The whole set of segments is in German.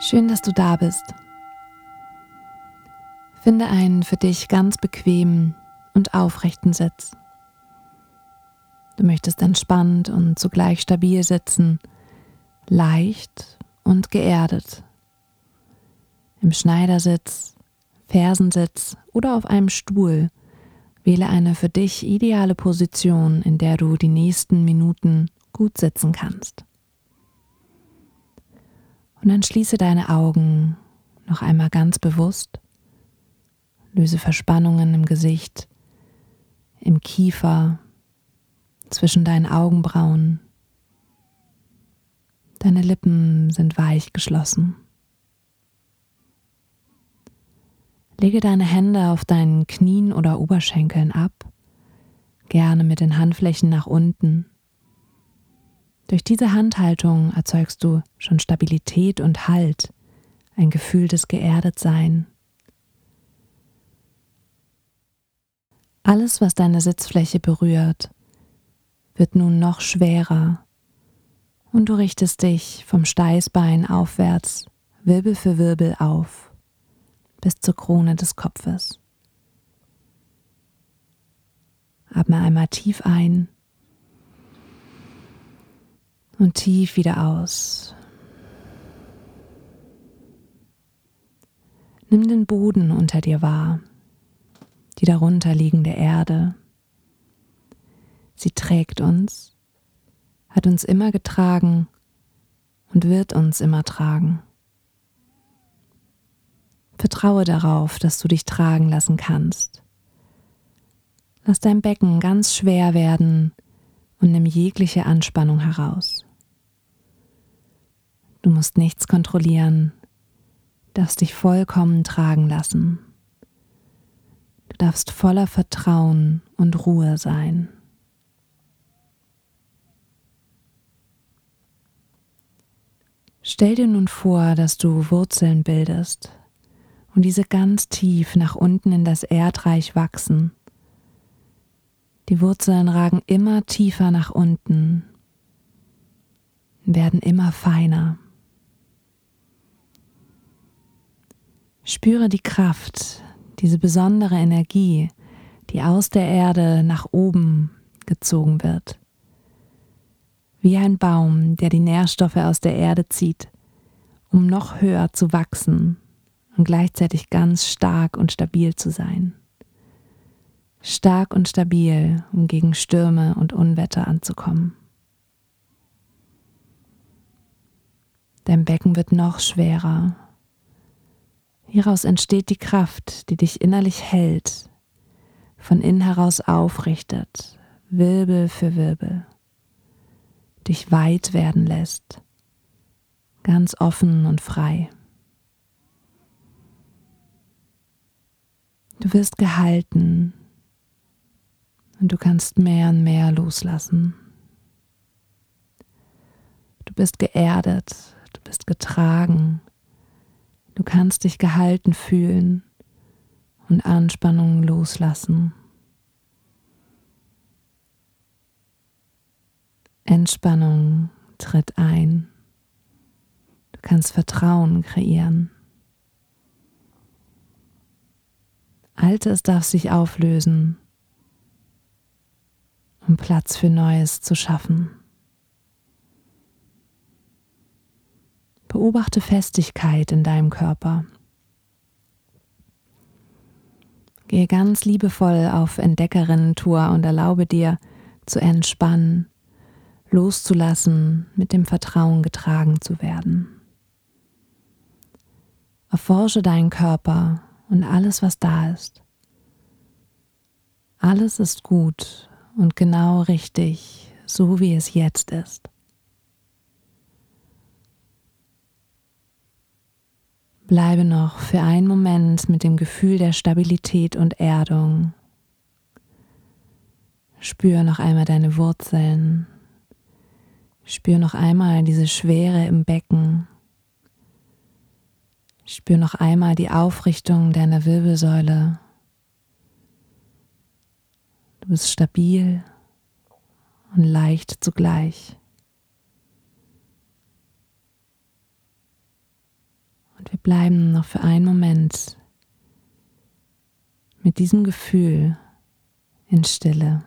Schön, dass du da bist. Finde einen für dich ganz bequemen und aufrechten Sitz. Du möchtest entspannt und zugleich stabil sitzen, leicht und geerdet. Im Schneidersitz, Fersensitz oder auf einem Stuhl wähle eine für dich ideale Position, in der du die nächsten Minuten gut sitzen kannst. Und dann schließe deine Augen noch einmal ganz bewusst. Löse Verspannungen im Gesicht, im Kiefer, zwischen deinen Augenbrauen. Deine Lippen sind weich geschlossen. Lege deine Hände auf deinen Knien oder Oberschenkeln ab, gerne mit den Handflächen nach unten durch diese Handhaltung erzeugst du schon Stabilität und Halt, ein Gefühl des Geerdetsein. Alles, was deine Sitzfläche berührt, wird nun noch schwerer und du richtest dich vom Steißbein aufwärts, Wirbel für Wirbel auf, bis zur Krone des Kopfes. Atme einmal tief ein und tief wieder aus. Nimm den Boden unter dir wahr, die darunter liegende Erde. Sie trägt uns, hat uns immer getragen und wird uns immer tragen. Vertraue darauf, dass du dich tragen lassen kannst. Lass dein Becken ganz schwer werden und nimm jegliche Anspannung heraus. Du musst nichts kontrollieren, darfst dich vollkommen tragen lassen. Du darfst voller Vertrauen und Ruhe sein. Stell dir nun vor, dass du Wurzeln bildest und diese ganz tief nach unten in das Erdreich wachsen. Die Wurzeln ragen immer tiefer nach unten, werden immer feiner. Spüre die Kraft, diese besondere Energie, die aus der Erde nach oben gezogen wird. Wie ein Baum, der die Nährstoffe aus der Erde zieht, um noch höher zu wachsen und gleichzeitig ganz stark und stabil zu sein. Stark und stabil, um gegen Stürme und Unwetter anzukommen. Dein Becken wird noch schwerer Hieraus entsteht die Kraft, die dich innerlich hält, von innen heraus aufrichtet, Wirbel für Wirbel, dich weit werden lässt, ganz offen und frei. Du wirst gehalten und du kannst mehr und mehr loslassen. Du bist geerdet, du bist getragen Du kannst dich gehalten fühlen und Anspannungen loslassen. Entspannung tritt ein. Du kannst Vertrauen kreieren. Altes darf sich auflösen, um Platz für Neues zu schaffen. Beobachte Festigkeit in deinem Körper. Gehe ganz liebevoll auf Entdeckerinnen-Tour und erlaube dir zu entspannen, loszulassen, mit dem Vertrauen getragen zu werden. Erforsche deinen Körper und alles, was da ist. Alles ist gut und genau richtig, so wie es jetzt ist. Bleibe noch für einen Moment mit dem Gefühl der Stabilität und Erdung. Spür noch einmal deine Wurzeln. Spür noch einmal diese Schwere im Becken. Spür noch einmal die Aufrichtung deiner Wirbelsäule. Du bist stabil und leicht zugleich. Bleiben noch für einen Moment mit diesem Gefühl in Stille.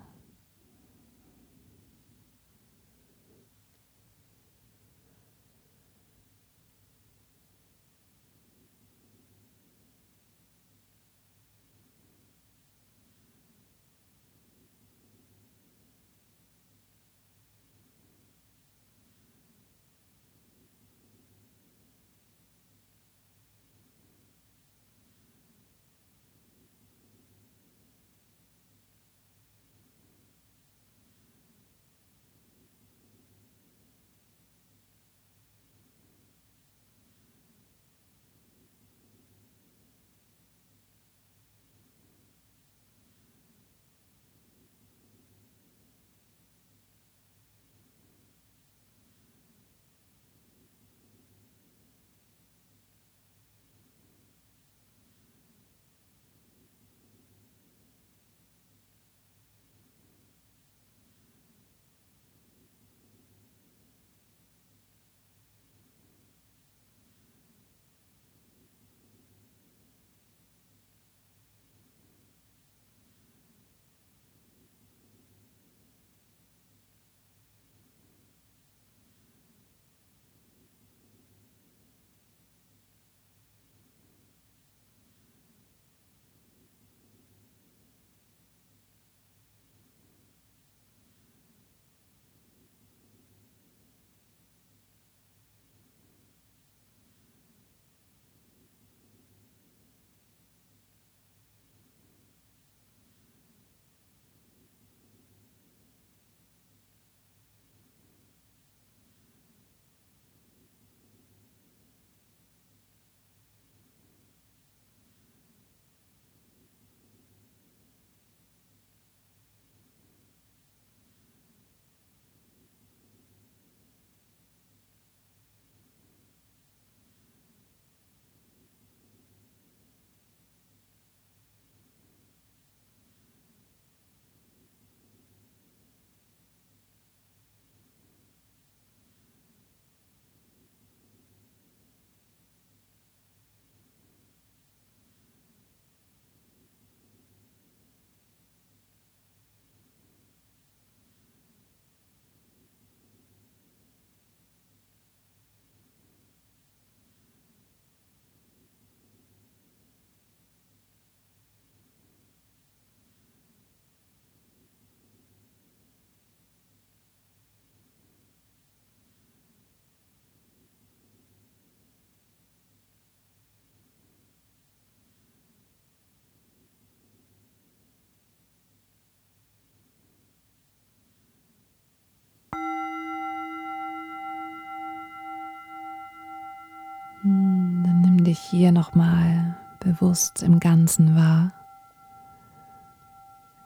Dann nimm dich hier nochmal bewusst im Ganzen wahr.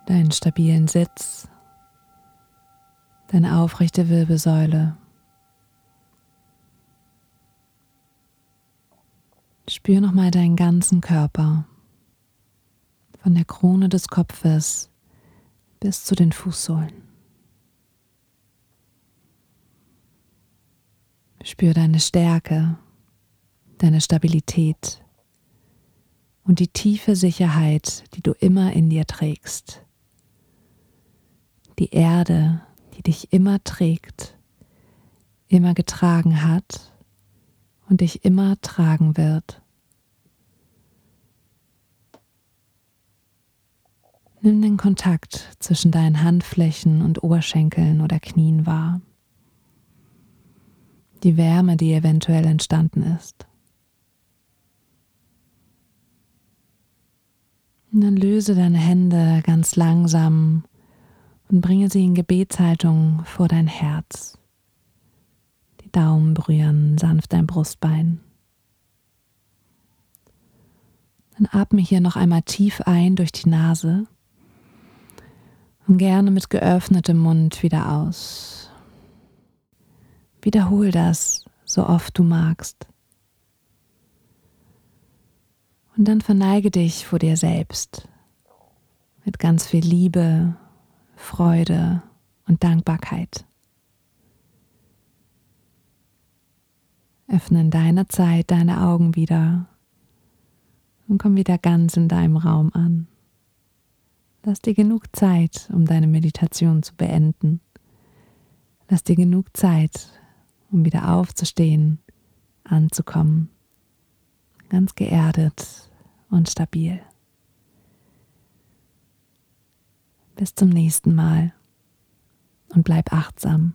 Deinen stabilen Sitz, deine aufrechte Wirbelsäule. Spür nochmal deinen ganzen Körper, von der Krone des Kopfes bis zu den Fußsohlen. Spür deine Stärke deine Stabilität und die tiefe Sicherheit, die du immer in dir trägst. Die Erde, die dich immer trägt, immer getragen hat und dich immer tragen wird. Nimm den Kontakt zwischen deinen Handflächen und Oberschenkeln oder Knien wahr. Die Wärme, die eventuell entstanden ist. Und dann löse deine Hände ganz langsam und bringe sie in Gebetshaltung vor dein Herz. Die Daumen berühren sanft dein Brustbein. Dann atme hier noch einmal tief ein durch die Nase und gerne mit geöffnetem Mund wieder aus. Wiederhol das so oft du magst. Und dann verneige dich vor dir selbst mit ganz viel Liebe, Freude und Dankbarkeit. Öffne in deiner Zeit deine Augen wieder und komm wieder ganz in deinem Raum an. Lass dir genug Zeit, um deine Meditation zu beenden. Lass dir genug Zeit, um wieder aufzustehen, anzukommen. Ganz geerdet und stabil. Bis zum nächsten Mal und bleib achtsam.